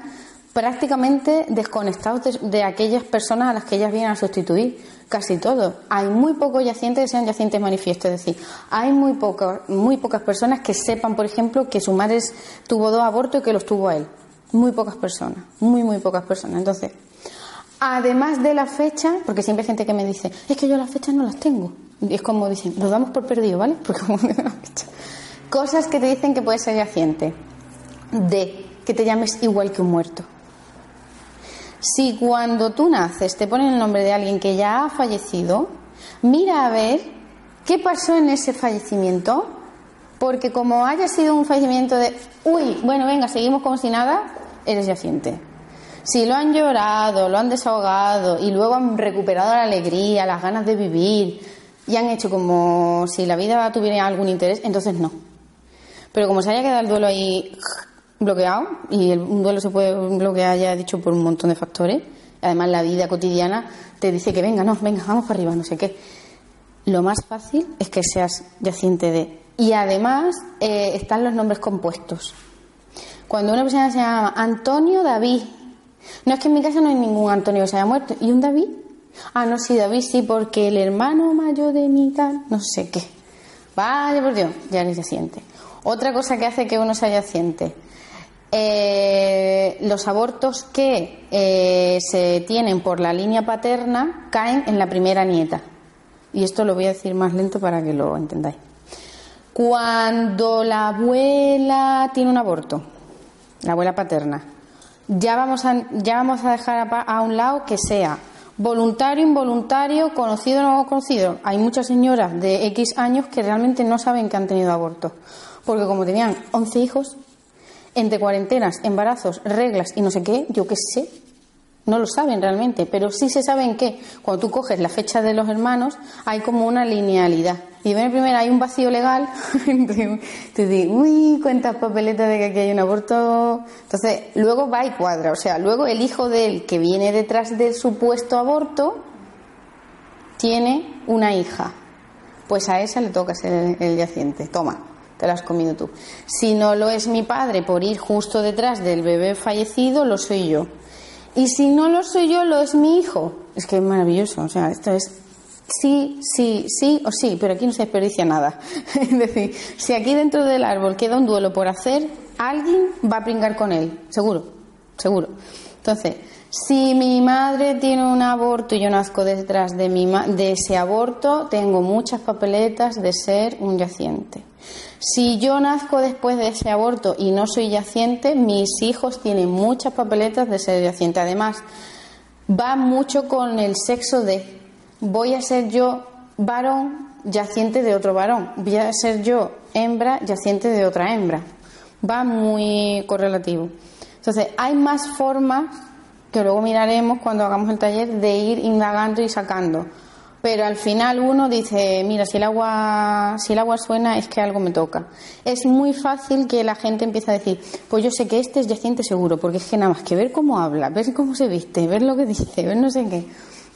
S1: prácticamente desconectados de, aquellas personas a las que ellas vienen a sustituir, casi todos. Hay muy pocos yacientes que sean yacientes manifiestos, es decir, hay muy, muy pocas personas que sepan, por ejemplo, que su madre tuvo dos abortos y que los tuvo a él. Muy pocas personas, muy, muy pocas personas. Entonces, además de la fecha, porque siempre hay gente que me dice, es que yo las fechas no las tengo. Y es como dicen, lo damos por perdido, ¿vale? Porque como la fecha. Cosas que te dicen que puede ser yaciente. De que te llames igual que un muerto. Si cuando tú naces te ponen el nombre de alguien que ya ha fallecido, mira a ver qué pasó en ese fallecimiento, porque como haya sido un fallecimiento de, uy, bueno, venga, seguimos como si nada, eres yaciente. Si lo han llorado, lo han desahogado y luego han recuperado la alegría, las ganas de vivir y han hecho como si la vida tuviera algún interés, entonces no. Pero como se haya quedado el duelo ahí bloqueado, y el, un duelo se puede bloquear, ya he dicho, por un montón de factores, además la vida cotidiana te dice que venga, no, venga, vamos para arriba, no sé qué. Lo más fácil es que seas yaciente de. Y además eh, están los nombres compuestos. Cuando una persona se llama Antonio David, no es que en mi casa no hay ningún Antonio que se haya muerto. ¿Y un David? Ah, no, sí, David sí, porque el hermano mayor de mi tal, no sé qué. Vaya por Dios, ya eres yaciente. Otra cosa que hace que uno sea yaciente. Eh, los abortos que eh, se tienen por la línea paterna caen en la primera nieta. Y esto lo voy a decir más lento para que lo entendáis. Cuando la abuela tiene un aborto, la abuela paterna, ya vamos a, ya vamos a dejar a, un lado que sea voluntario, involuntario, conocido o no conocido. Hay muchas señoras de X años que realmente no saben que han tenido aborto, porque como tenían 11 hijos, entre cuarentenas, embarazos, reglas y no sé qué, yo qué sé, no lo saben realmente, pero sí se saben que cuando tú coges la fecha de los hermanos hay como una linealidad. Y ven primero hay un vacío legal, te digo, uy, cuántas papeletas de que aquí hay un aborto. Entonces, luego va y cuadra. O sea, luego el hijo de él que viene detrás del supuesto aborto tiene una hija. Pues a esa le toca ser el, yaciente. Toma, te la has comido tú. Si no lo es mi padre por ir justo detrás del bebé fallecido, lo soy yo. Y si no lo soy yo, lo es mi hijo. Es que es maravilloso. O sea, esto es sí, sí, sí o sí, pero aquí no se desperdicia nada. es decir, si aquí dentro del árbol queda un duelo por hacer, alguien va a pringar con él, seguro, seguro. Entonces, si mi madre tiene un aborto y yo nazco detrás de, mi de ese aborto, tengo muchas papeletas de ser un yaciente. Si yo nazco después de ese aborto y no soy yaciente, mis hijos tienen muchas papeletas de ser yaciente. Además, va mucho con el sexo de voy a ser yo varón yaciente de otro varón, voy a ser yo hembra yaciente de otra hembra. Va muy correlativo. Entonces, hay más formas que luego miraremos cuando hagamos el taller de ir indagando y sacando. Pero al final uno dice, mira, si el agua, si el agua suena es que algo me toca. Es muy fácil que la gente empiece a decir, pues yo sé que este es yaciente seguro, porque es que nada más que ver cómo habla, ver cómo se viste, ver lo que dice, ver no sé qué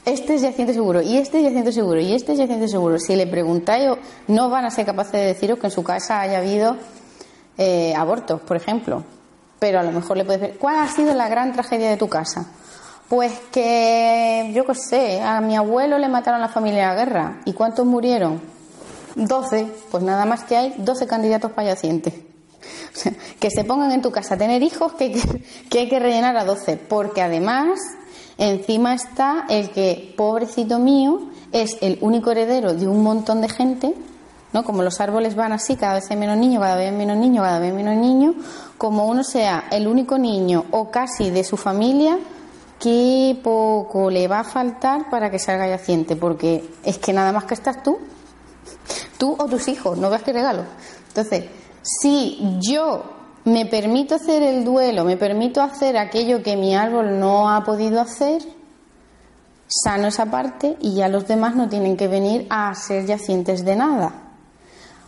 S1: este es yaciente seguro, y este es yaciente seguro, y este es yaciente seguro. Si le preguntáis, no van a ser capaces de deciros que en su casa haya habido eh, abortos, por ejemplo. Pero a lo mejor le puedes ver, ¿cuál ha sido la gran tragedia de tu casa? Pues que, yo qué sé, a mi abuelo le mataron la familia a la guerra. ¿Y cuántos murieron? Doce. Pues nada más que hay doce candidatos para yacientes. O sea, que se pongan en tu casa a tener hijos que hay que, que, hay que rellenar a doce. Porque además Encima está el que, pobrecito mío, es el único heredero de un montón de gente, ¿no? Como los árboles van así, cada vez hay menos niños, cada vez menos niños, cada vez menos niños, como uno sea el único niño o casi de su familia, qué poco le va a faltar para que salga yaciente, porque es que nada más que estás tú, tú o tus hijos, no veas qué regalo. Entonces, si yo me permito hacer el duelo, me permito hacer aquello que mi árbol no ha podido hacer, sano esa parte y ya los demás no tienen que venir a ser yacientes de nada.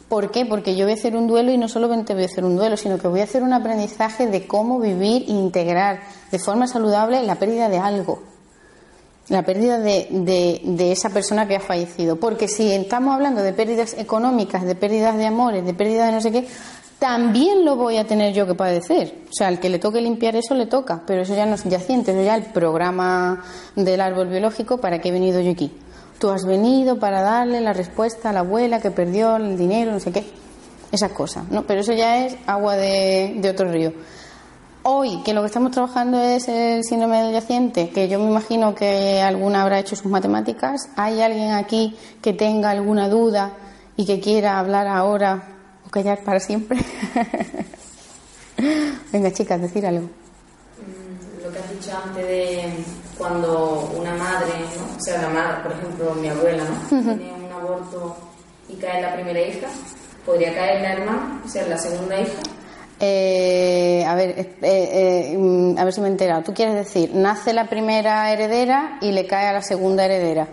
S1: ¿Por qué? Porque yo voy a hacer un duelo y no solamente voy a hacer un duelo, sino que voy a hacer un aprendizaje de cómo vivir e integrar de forma saludable la pérdida de algo, la pérdida de, esa persona que ha fallecido. Porque si estamos hablando de pérdidas económicas, de pérdidas de amores, de pérdidas de no sé qué, también lo voy a tener yo que padecer. O sea, al que le toque limpiar eso le toca, pero eso ya no es yaciente, eso ya el programa del árbol biológico para que he venido yo aquí. Tú has venido para darle la respuesta a la abuela que perdió el dinero, no sé qué, esas cosas, ¿no? Pero eso ya es agua de, otro río. hoy, que lo que estamos trabajando es el síndrome del yaciente, que yo me imagino que alguna habrá hecho sus matemáticas, ¿hay alguien aquí que tenga alguna duda y que quiera hablar ahora o callar para siempre? Venga, chicas, decir algo.
S2: Mm, lo que has dicho antes de cuando una madre. O sea, la madre, por ejemplo, mi abuela, ¿no? tiene un aborto y cae la primera hija, ¿podría caer la hermana, o sea, la segunda hija?
S1: Eh, a ver, eh, eh, mm, a ver si me he enterado. Tú quieres decir, nace la primera heredera y le cae a la segunda heredera.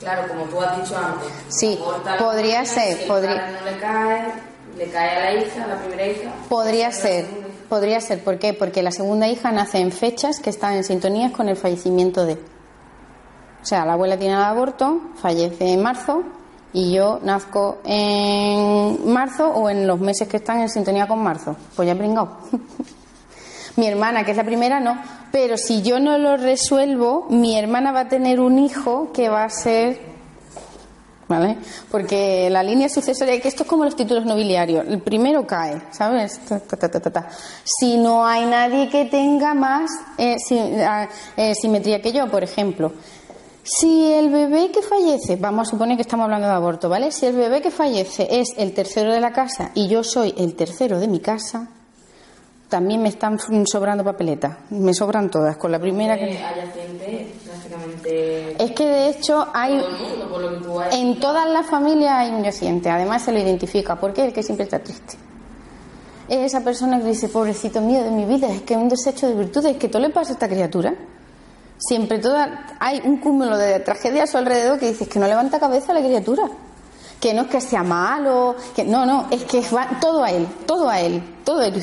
S2: Claro, como tú has dicho antes.
S1: Sí, podría ser.
S2: Si
S1: podría...
S2: no le cae, le cae a la hija, a la primera hija.
S1: Podría ser, podría ser. ¿Por qué? Porque la segunda hija nace en fechas que están en sintonía con el fallecimiento de. O sea, la abuela tiene el aborto, fallece en marzo y yo nazco en marzo o en los meses que están en sintonía con marzo. Pues ya he mi hermana, que es la primera, no. Pero si yo no lo resuelvo, mi hermana va a tener un hijo que va a ser. ¿Vale? Porque la línea sucesoria, que esto es como los títulos nobiliarios, el primero cae, ¿sabes? si no hay nadie que tenga más eh, eh, simetría que yo, por ejemplo, si el bebé que fallece, vamos a suponer que estamos hablando de aborto, ¿vale? Si el bebé que fallece es el tercero de la casa y yo soy el tercero de mi casa, también me están sobrando papeletas. Me sobran todas. Con la primera que. Es que de hecho hay. En todas las familias hay un yaciente. Además se lo identifica. ¿Por qué? El que siempre está triste. Es esa persona que dice, pobrecito mío de mi vida, es que es un desecho de virtudes, que todo le pasa a esta criatura. Siempre toda, hay un cúmulo de tragedias a su alrededor que dices que no levanta cabeza a la criatura. Que no es que sea malo, que no, no, es que va todo a él, todo a él, todo a él.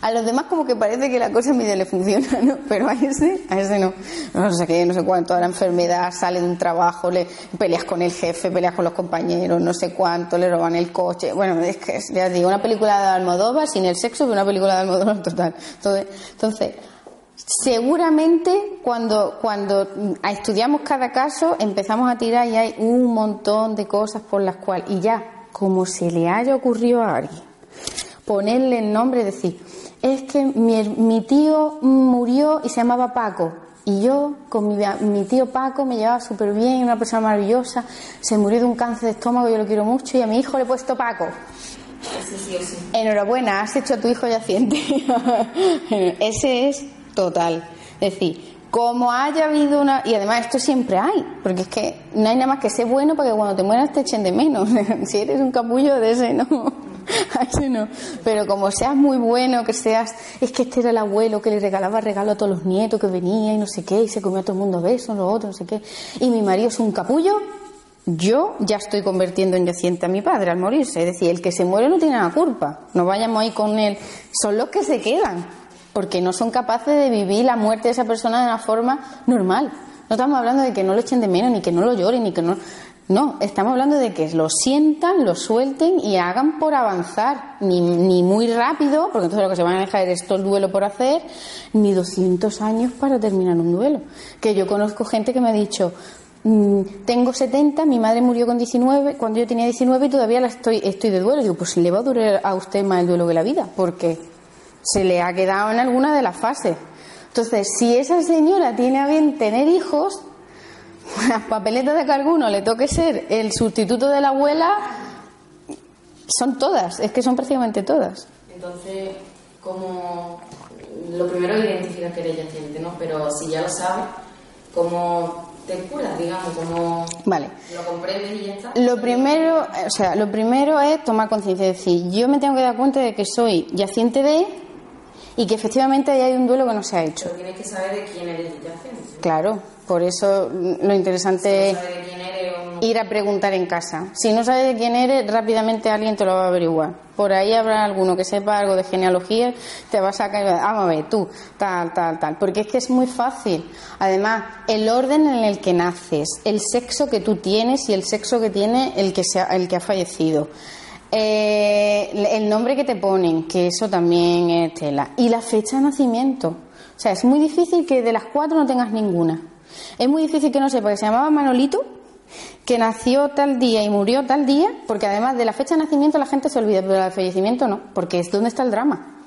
S1: A los demás como que parece que la cosa medio le funciona, ¿no? Pero a ese, a ese no. No sé qué, no sé cuánto, la enfermedad, sale de un trabajo, le peleas con el jefe, peleas con los compañeros, no sé cuánto, le roban el coche. Bueno, es que, ya digo, una película de Almodóvar sin el sexo, pero una película de Almodóvar total. Entonces, entonces Seguramente cuando, cuando estudiamos cada caso empezamos a tirar y hay un montón de cosas por las cuales, y ya, como se le haya ocurrido a alguien, ponerle el nombre, decir, es que mi, mi tío murió y se llamaba Paco, y yo con mi, mi tío Paco me llevaba súper bien, una persona maravillosa, se murió de un cáncer de estómago, yo lo quiero mucho, y a mi hijo le he puesto Paco. Enhorabuena, has hecho a tu hijo yaciente. Ese es Total. Es decir, como haya habido una. Y además, esto siempre hay, porque es que no hay nada más que ser bueno para que cuando te mueras te echen de menos. si eres un capullo de ese, no. ese no. Pero como seas muy bueno, que seas. Es que este era el abuelo que le regalaba regalo a todos los nietos que venía y no sé qué, y se comía a todo el mundo besos, lo otro, no sé qué. Y mi marido es un capullo. Yo ya estoy convirtiendo en yaciente a mi padre al morirse. Es decir, el que se muere no tiene la culpa. No vayamos ahí con él. Son los que se quedan porque no son capaces de vivir la muerte de esa persona de una forma normal. No estamos hablando de que no lo echen de menos, ni que no lo lloren, ni que no. No, estamos hablando de que lo sientan, lo suelten y hagan por avanzar, ni, muy rápido, porque entonces lo que se van a dejar es todo el duelo por hacer, ni 200 años para terminar un duelo. Que yo conozco gente que me ha dicho, mm, tengo 70, mi madre murió con 19, cuando yo tenía 19 y todavía la estoy, estoy de duelo. Digo, pues le va a durar a usted más el duelo que la vida, porque se le ha quedado en alguna de las fases. Entonces, si esa señora tiene a bien tener hijos, las papeletas de que alguno le toque ser el sustituto de la abuela, son todas, es que son prácticamente todas.
S2: Entonces, como lo primero es identificar que eres yaciente, ¿no? Pero si ya lo sabes, ¿cómo te curas, digamos? ¿Cómo
S1: vale.
S2: lo comprendes y ya está?
S1: Lo primero, o sea, lo primero es tomar conciencia, es decir, yo me tengo que dar cuenta de que soy yaciente de y que efectivamente ahí hay un duelo que no se ha hecho.
S2: Pero tienes que saber de quién eres
S1: Claro, por eso lo interesante es ir a preguntar en casa. Si no sabes de quién eres, rápidamente alguien te lo va a averiguar. Por ahí habrá alguno que sepa algo de genealogía, te va a sacar y va a, vamos a ver, tú, tal, tal, tal. Porque es que es muy fácil. Además, el orden en el que naces, el sexo que tú tienes y el sexo que tiene el que, sea, el que ha fallecido eh, el nombre que te ponen, que eso también es tela. Y la fecha de nacimiento. O sea, es muy difícil que de las cuatro no tengas ninguna. Es muy difícil que no sepa que se llamaba Manolito, que nació tal día y murió tal día, porque además de la fecha de nacimiento la gente se olvida, pero del fallecimiento no, porque es donde está el drama.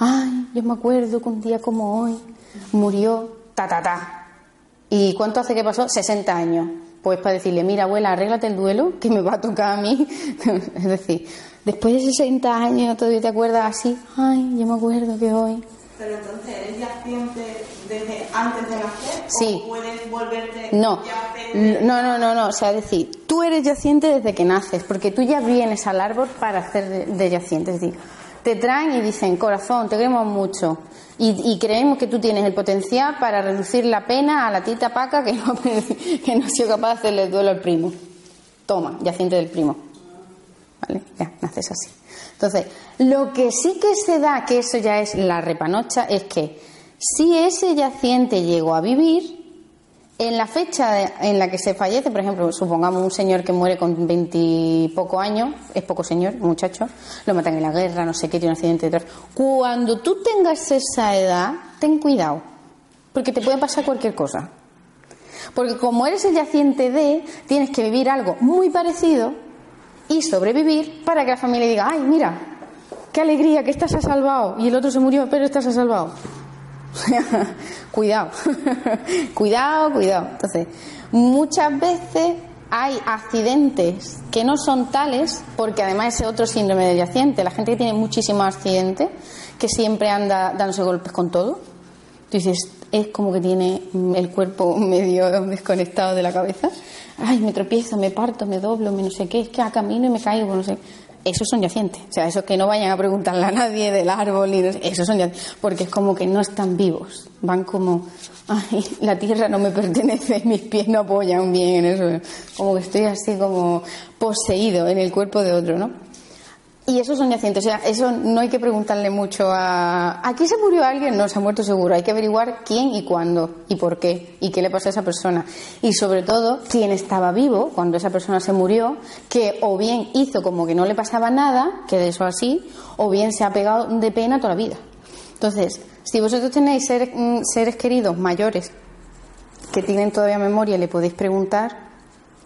S1: ay, yo me acuerdo que un día como hoy murió ta ta ta. ¿Y cuánto hace que pasó? 60 años. Pues para decirle, mira abuela, arréglate el duelo que me va a tocar a mí. es decir, después de 60 años todavía te acuerdas así, ay, yo me acuerdo que hoy.
S3: Pero entonces, ¿eres yaciente desde antes de nacer?
S1: Sí.
S3: ¿O puedes volverte
S1: No, no, no, no, no. O sea, es decir, tú eres yaciente desde que naces, porque tú ya vienes al árbol para hacer de, de yaciente. Es decir, te traen y dicen, corazón, te queremos mucho. Y, creemos que tú tienes el potencial para reducir la pena a la tita paca que no, que no ha sido capaz de hacerle el duelo al primo. Toma, yaciente del primo. ¿Vale? Ya, naces así. Entonces, lo que sí que se da, que eso ya es la repanocha, es que si ese yaciente llegó a vivir, en la fecha en la que se fallece, por ejemplo, supongamos un señor que muere con veintipoco años, es poco señor, muchacho, lo matan en la guerra, no sé qué, tiene un accidente de tráfico. Cuando tú tengas esa edad, ten cuidado, porque te puede pasar cualquier cosa. Porque como eres el yaciente de, tienes que vivir algo muy parecido y sobrevivir para que la familia diga, ay, mira, qué alegría que esta se ha salvado y el otro se murió, pero esta se ha salvado. cuidado, cuidado, cuidado. Entonces, muchas veces hay accidentes que no son tales, porque además ese otro síndrome del yaciente, la gente que tiene muchísimos accidentes, que siempre anda dándose golpes con todo, dices, es como que tiene el cuerpo medio desconectado de la cabeza. Ay, me tropiezo, me parto, me doblo, me no sé qué, es que a camino y me caigo, no sé. Esos son yacientes. O sea, esos que no vayan a preguntarle a nadie del árbol, y esos son yacientes. Porque es como que no están vivos. Van como, ay, la tierra no me pertenece, mis pies no apoyan bien en eso. Como que estoy así como poseído en el cuerpo de otro, ¿no? Y esos son yacientes, o sea, eso no hay que preguntarle mucho a... ¿Aquí se murió alguien? No, se ha muerto seguro. Hay que averiguar quién y cuándo y por qué y qué le pasó a esa persona. Y sobre todo, quién estaba vivo cuando esa persona se murió, que o bien hizo como que no le pasaba nada, que de eso así, o bien se ha pegado de pena toda la vida. Entonces, si vosotros tenéis seres, mm, seres queridos mayores que tienen todavía memoria, le podéis preguntar,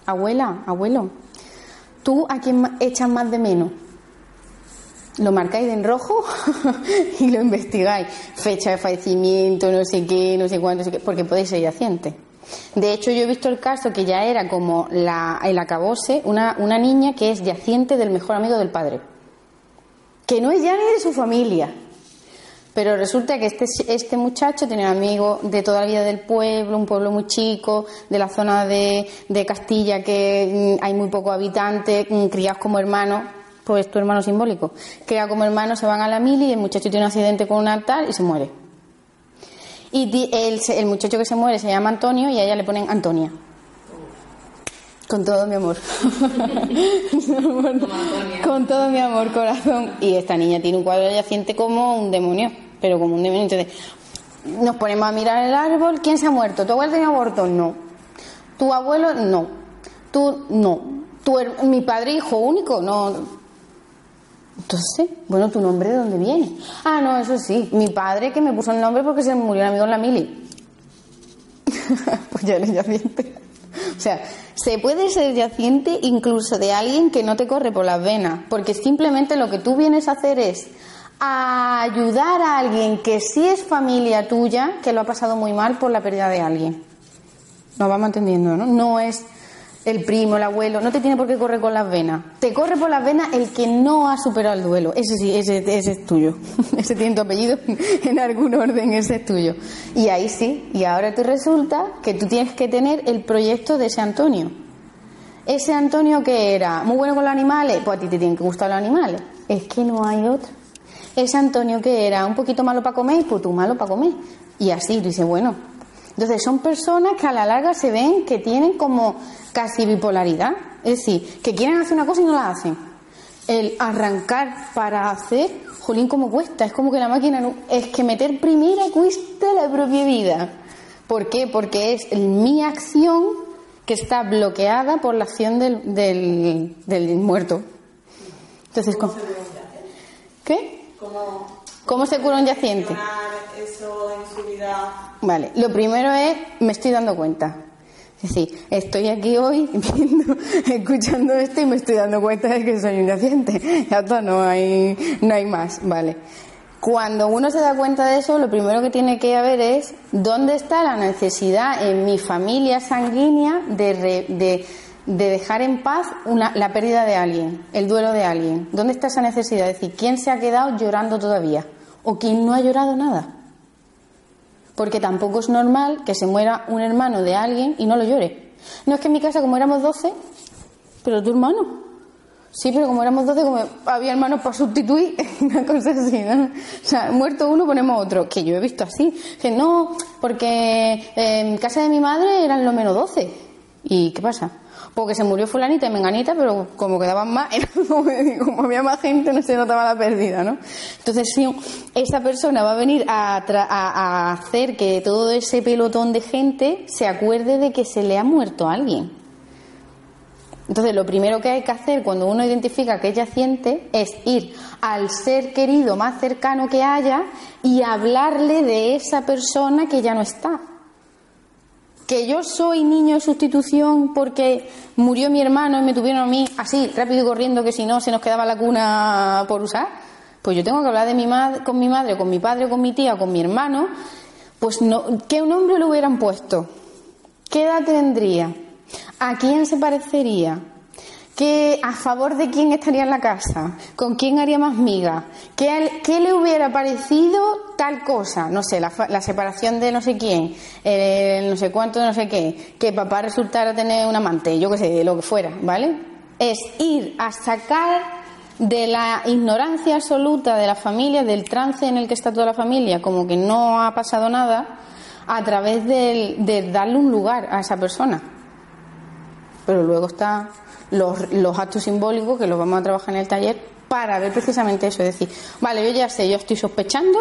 S1: abuela, abuelo, ¿tú a quién echas más de menos? Lo marcáis en rojo y lo investigáis. Fecha de fallecimiento, no sé qué, no sé qué, porque podéis ser yaciente. De hecho, yo he visto el caso que ya era como la, el acabose, una, una niña que es yaciente del mejor amigo del padre. Que no es ya ni de su familia. Pero resulta que este, este muchacho tiene un amigo de toda la vida del pueblo, un pueblo muy chico, de la zona de, de Castilla que mm, hay muy pocos habitantes, mm, criados como hermanos, pues tu hermano simbólico. Criados como hermanos se van a la mili y el muchacho tiene un accidente con un altar y se muere. Y el, el muchacho que se muere se llama Antonio y a ella le ponen Antonia. Con todo mi amor. Con todo mi amor, corazón. Y esta niña tiene un cuadro yaciente como un demonio, pero como un demonio. Entonces, nos ponemos a mirar el árbol. ¿Quién se ha muerto? ¿Tu abuelo tenía aborto? No. ¿Tu abuelo? No. ¿Tú? No. ¿Tu, ¿Mi padre hijo único? No. Entonces, bueno, ¿tu nombre de dónde viene? Ah, no, eso sí. Mi padre que me puso el nombre porque se murió un amigo en la mili. pues ya eres yaciente. O sea, se puede ser yaciente incluso de alguien que no te corre por las venas, porque simplemente lo que tú vienes a hacer es ayudar a alguien que sí es familia tuya, que lo ha pasado muy mal por la pérdida de alguien. Nos vamos entendiendo, ¿no? No es el primo, el abuelo, no te tiene por qué correr con las venas. Te corre por las venas el que no ha superado el duelo. Ese sí, ese, ese es tuyo. ese tiene tu apellido en algún orden, ese es tuyo. Y ahí sí, y ahora te resulta que tú tienes que tener el proyecto de ese Antonio. Ese Antonio que era muy bueno con los animales, pues a ti te tienen que gustar los animales. Es que no hay otro. Ese Antonio que era un poquito malo para comer, pues tú malo para comer. Y así, tú dices, bueno. Entonces son personas que a la larga se ven que tienen como casi bipolaridad. Es decir, que quieren hacer una cosa y no la hacen. El arrancar para hacer, jolín, como cuesta. Es como que la máquina no- es que meter primera cuesta la propia vida. ¿Por qué? Porque es el- mi acción que está bloqueada por la acción del, del, del muerto. Entonces, ¿cómo? ¿qué?
S3: ¿Cómo
S1: ¿Cómo se cura un yaciente?
S3: eso en su vida?
S1: Vale, lo primero es, me estoy dando cuenta. Decir, estoy aquí hoy viendo, escuchando esto y me estoy dando cuenta de que soy un. Ya está, no hay, no hay más, vale. Cuando uno se da cuenta de eso, lo primero que tiene que haber es dónde está la necesidad en mi familia sanguínea de, de, dejar en paz una, la pérdida de alguien, el duelo de alguien. ¿Dónde está esa necesidad? Es decir, ¿quién se ha quedado llorando todavía? ¿O quién no ha llorado nada? Porque tampoco es normal que se muera un hermano de alguien y no lo llore. No es que en mi casa, como éramos 12, pero tu hermano. Sí, pero como éramos 12, como había hermanos para sustituir, una cosa así, ¿no? O sea, muerto uno, ponemos otro. Que yo he visto así. Que no, porque en casa de mi madre eran lo menos 12. ¿Y qué pasa? Porque se murió fulanita y menganita, pero como quedaban más, como, había más gente, no se notaba la pérdida, ¿no? Entonces, si esa persona va a venir a, a hacer que todo ese pelotón de gente se acuerde de que se le ha muerto a alguien. Entonces, lo primero que hay que hacer cuando uno identifica que es yaciente es ir al ser querido más cercano que haya y hablarle de esa persona que ya no está. Que yo soy niño de sustitución porque murió mi hermano y me tuvieron a mí así, rápido y corriendo, que si no se nos quedaba la cuna por usar. Pues yo tengo que hablar de mi madre, con mi madre, con mi padre, con mi tía, con mi hermano. Pues no, ¿qué nombre le hubieran puesto? ¿Qué edad tendría? ¿A quién se parecería? ¿Qué, ¿A favor de quién estaría en la casa? ¿Con quién haría más miga? ¿Qué, le hubiera parecido tal cosa? No sé, la, separación de no sé quién, no sé cuánto no sé qué, que papá resultara tener un amante, yo qué sé, lo que fuera, ¿vale? Es ir a sacar de la ignorancia absoluta de la familia, del trance en el que está toda la familia, como que no ha pasado nada, a través de darle un lugar a esa persona pero luego están los, los actos simbólicos que los vamos a trabajar en el taller para ver precisamente eso, es decir, vale, yo ya sé, yo estoy sospechando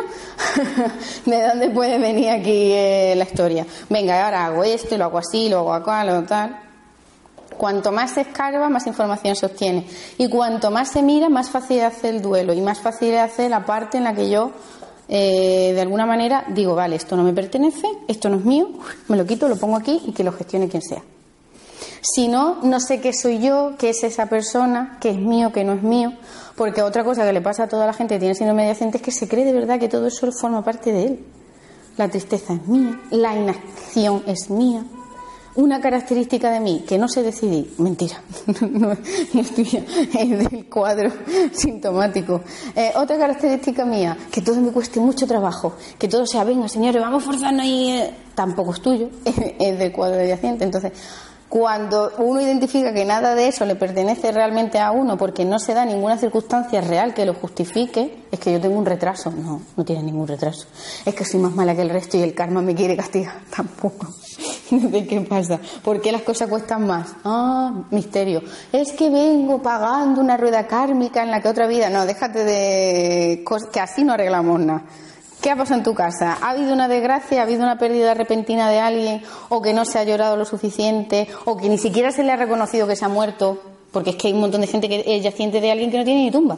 S1: de dónde puede venir aquí eh, la historia. Venga, ahora hago esto, lo hago así, lo hago acá, lo tal. Cuanto más se escarba, más información se obtiene. Y cuanto más se mira, más fácil hace el duelo y más fácil hace la parte en la que yo, eh, de alguna manera, digo, vale, esto no me pertenece, esto no es mío, me lo quito, lo pongo aquí y que lo gestione quien sea. Si no, no sé qué soy yo, qué es esa persona, qué es mío, qué no es mío. Porque otra cosa que le pasa a toda la gente que tiene síndrome de es que se cree de verdad que todo eso forma parte de él. La tristeza es mía, la inacción es mía. Una característica de mí que no sé decidir, mentira, no, es tuya, es del cuadro sintomático. Eh, otra característica mía, que todo me cueste mucho trabajo, que todo sea, venga señores, vamos forzando y eh, tampoco es tuyo, es, del cuadro de yaciente. Entonces, cuando uno identifica que nada de eso le pertenece realmente a uno porque no se da ninguna circunstancia real que lo justifique, es que yo tengo un retraso. No, no tiene ningún retraso. Es que soy más mala que el resto y el karma me quiere castigar. Tampoco. ¿De qué pasa? ¿Por qué las cosas cuestan más? Ah, misterio. Es que vengo pagando una rueda kármica en la que otra vida. No, déjate de. que así no arreglamos nada. ¿Qué ha pasado en tu casa? ¿Ha habido una desgracia? ¿Ha habido una pérdida repentina de alguien? ¿O que no se ha llorado lo suficiente? ¿O que ni siquiera se le ha reconocido que se ha muerto? Porque es que hay un montón de gente que es yaciente de alguien que no tiene ni tumba.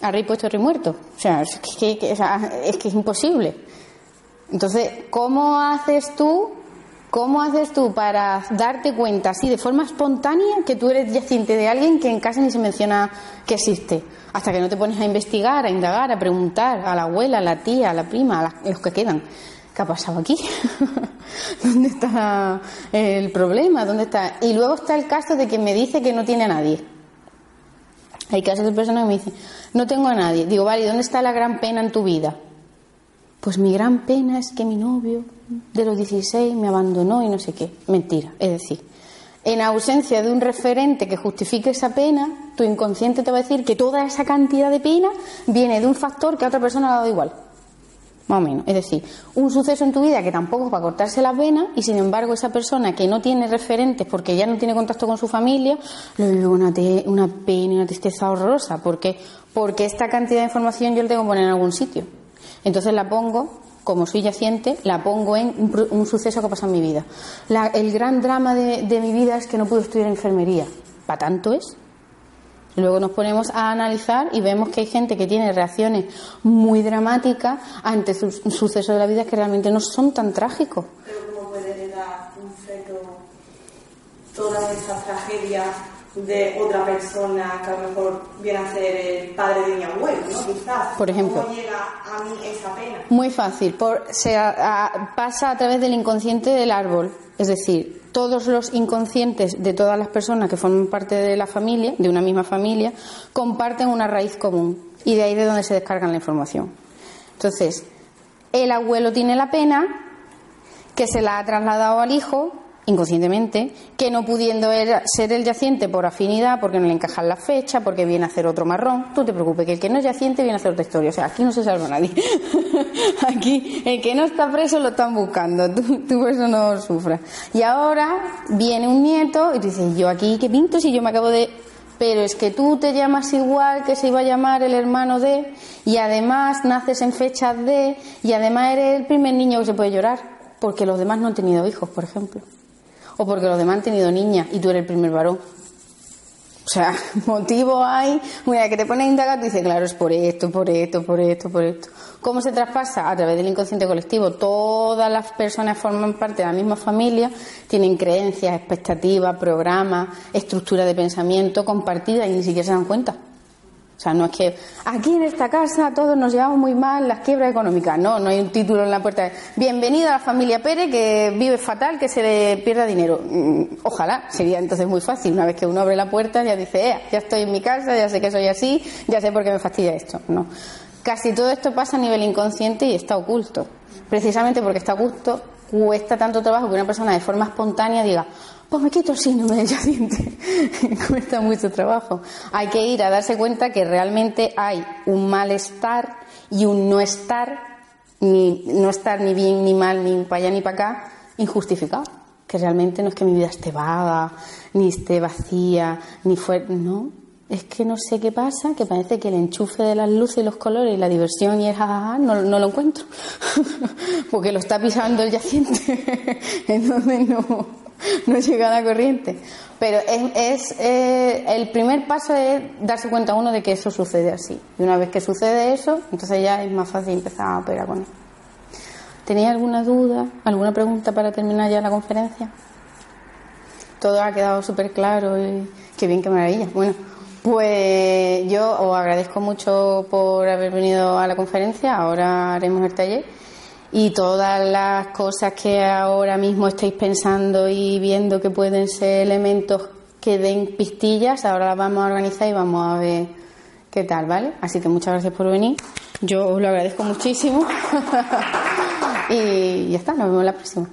S1: Ha rey puesto rey muerto. O sea, es que, es que es imposible. Entonces, ¿cómo haces tú ¿Cómo haces tú para darte cuenta así de forma espontánea que tú eres yaciente de alguien que en casa ni se menciona que existe? Hasta que no te pones a investigar, a indagar, a preguntar a la abuela, a la tía, a la prima, a, los que quedan. ¿Qué ha pasado aquí? ¿Dónde está el problema? ¿Dónde está? Y luego está el caso de que me dice que no tiene a nadie. Hay casos de personas que me dicen, no tengo a nadie. Digo, vale, ¿dónde está la gran pena en tu vida? Pues mi gran pena es que mi novio de los 16 me abandonó y no sé qué. Mentira. Es decir, en ausencia de un referente que justifique esa pena, tu inconsciente te va a decir que toda esa cantidad de pena viene de un factor que a otra persona le ha dado igual. Más o menos. Es decir, un suceso en tu vida que tampoco es para cortarse las venas y sin embargo esa persona que no tiene referentes porque ya no tiene contacto con su familia, le vive una, una pena y una tristeza horrorosa. porque Porque esta cantidad de información yo la tengo que poner en algún sitio. Entonces la pongo, como soy yaciente, la pongo en un, suceso que ha pasado en mi vida. el gran drama de, mi vida es que no pude estudiar enfermería. ¿Para tanto es? Luego nos ponemos a analizar y vemos que hay gente que tiene reacciones muy dramáticas ante sucesos de la vida que realmente no son tan trágicos.
S3: Pero ¿cómo puede heredar un feto todas tragedias de otra persona que a lo mejor viene a ser el padre de mi abuelo, ¿no? Quizás.
S1: Por ejemplo.
S3: ¿Cómo llega a mí esa pena?
S1: Muy fácil, por, se a- a- pasa a través del inconsciente del árbol. Es decir, todos los inconscientes de todas las personas que forman parte de la familia, de una misma familia, comparten una raíz común. Y de ahí de donde se descargan la información. Entonces, el abuelo tiene la pena que se la ha trasladado al hijo inconscientemente, que no pudiendo er- ser el yaciente por afinidad, porque no le encajan las fechas, porque viene a hacer otro marrón, tú te preocupes, que el que no es yaciente viene a hacer otra historia. O sea, aquí no se salva nadie. aquí el que no está preso lo están buscando, tú, tú por eso no sufras. Y ahora viene un nieto y tú dices, yo aquí, ¿qué pinto si yo me acabo de pero es que tú te llamas igual que se iba a llamar el hermano de, y además naces en fechas de, y además eres el primer niño que se puede llorar, porque los demás no han tenido hijos, por ejemplo. O porque los demás han tenido niñas y tú eres el primer varón. O sea, motivo hay. Mira, que te pones a indagar, tú dices, claro, es por esto, por esto, por esto, por esto. ¿Cómo se traspasa? A través del inconsciente colectivo. Todas las personas forman parte de la misma familia, tienen creencias, expectativas, programas, estructura de pensamiento compartida y ni siquiera se dan cuenta. O sea, no es que aquí en esta casa todos nos llevamos muy mal las quiebras económicas. No, no hay un título en la puerta. de, Bienvenido a la familia Pérez que vive fatal, que se le pierda dinero. Mm, Ojalá, sería entonces muy fácil. Una vez que uno abre la puerta ya dice, "Ea, ya estoy en mi casa, ya sé que soy así, ya sé por qué me fastidia esto. No. Casi todo esto pasa a nivel inconsciente y está oculto. Precisamente porque está oculto, cuesta tanto trabajo que una persona de forma espontánea diga, pues me quito el síndrome del yaciente. cuesta mucho trabajo. Hay que ir a darse cuenta que realmente hay un malestar y un no estar, ni, no estar ni bien ni mal, ni para allá ni para acá, injustificado. Que realmente no es que mi vida esté vaga, ni esté vacía, ni fue. No, es que no sé qué pasa, que parece que el enchufe de las luces y los colores y la diversión y el jajaja no, no lo encuentro. Porque lo está pisando el yaciente. Entonces no, no llega a la corriente. Pero es, es, eh, el primer paso es darse cuenta uno de que eso sucede así. Y una vez que sucede eso, entonces ya es más fácil empezar a operar con él. ¿Tenéis alguna duda, alguna pregunta para terminar ya la conferencia? Todo ha quedado súper claro y qué bien, qué maravilla. Bueno, pues yo os agradezco mucho por haber venido a la conferencia. Ahora haremos el taller. Y todas las cosas que ahora mismo estáis pensando y viendo que pueden ser elementos que den pistillas, ahora las vamos a organizar y vamos a ver qué tal, ¿vale? Así que muchas gracias por venir. Yo os lo agradezco muchísimo. y ya está, nos vemos la próxima.